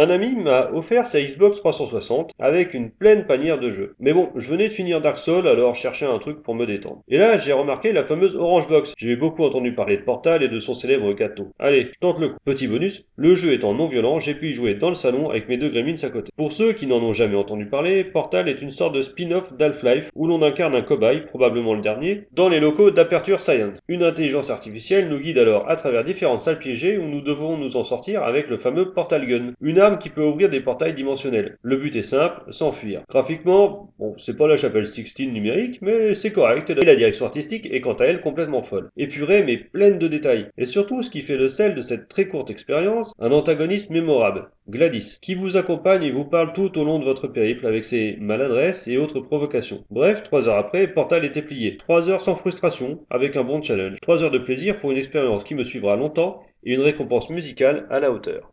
Un ami m'a offert sa Xbox 360 avec une pleine panière de jeux. Mais bon, je venais de finir Dark Souls, alors je cherchais un truc pour me détendre. Et là, j'ai remarqué la fameuse Orange Box. J'ai beaucoup entendu parler de Portal et de son célèbre gâteau. Allez, je tente le coup. Petit bonus, le jeu étant non violent, j'ai pu y jouer dans le salon avec mes deux gremlins à côté. Pour ceux qui n'en ont jamais entendu parler, Portal est une sorte de spin-off d'Half-Life où l'on incarne un cobaye, probablement le dernier, dans les locaux d'Aperture Science. Une intelligence artificielle nous guide alors à travers différentes salles piégées où nous devons nous en sortir avec le fameux Portal Gun, qui peut ouvrir des portails dimensionnels. Le but est simple, s'enfuir. Graphiquement, bon, c'est pas la chapelle Sixtine numérique, mais c'est correct, et la direction artistique est quant à elle complètement folle. Épurée mais pleine de détails. Et surtout, ce qui fait le sel de cette très courte expérience, un antagoniste mémorable, Gladys, qui vous accompagne et vous parle tout au long de votre périple avec ses maladresses et autres provocations. Bref, trois heures après, Portal était plié. Trois heures sans frustration, avec un bon challenge. Trois heures de plaisir pour une expérience qui me suivra longtemps et une récompense musicale à la hauteur.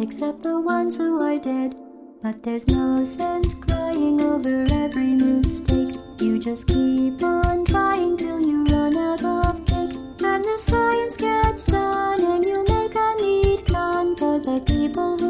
except the ones who are dead. But there's no sense crying over every mistake. You just keep on trying till you run out of cake. And the science gets done, and you make a neat gun for the people who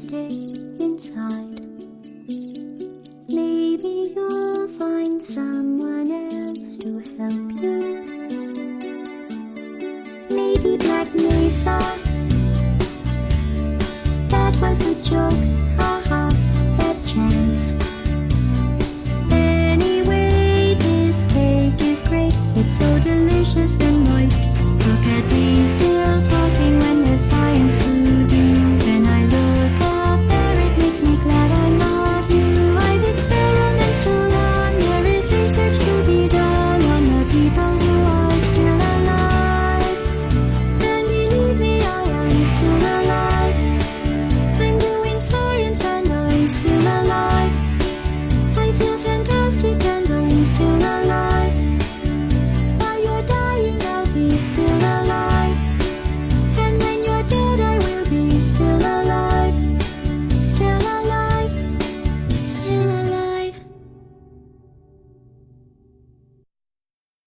stay inside. Maybe you'll find someone else to help you. Maybe Black Mesa.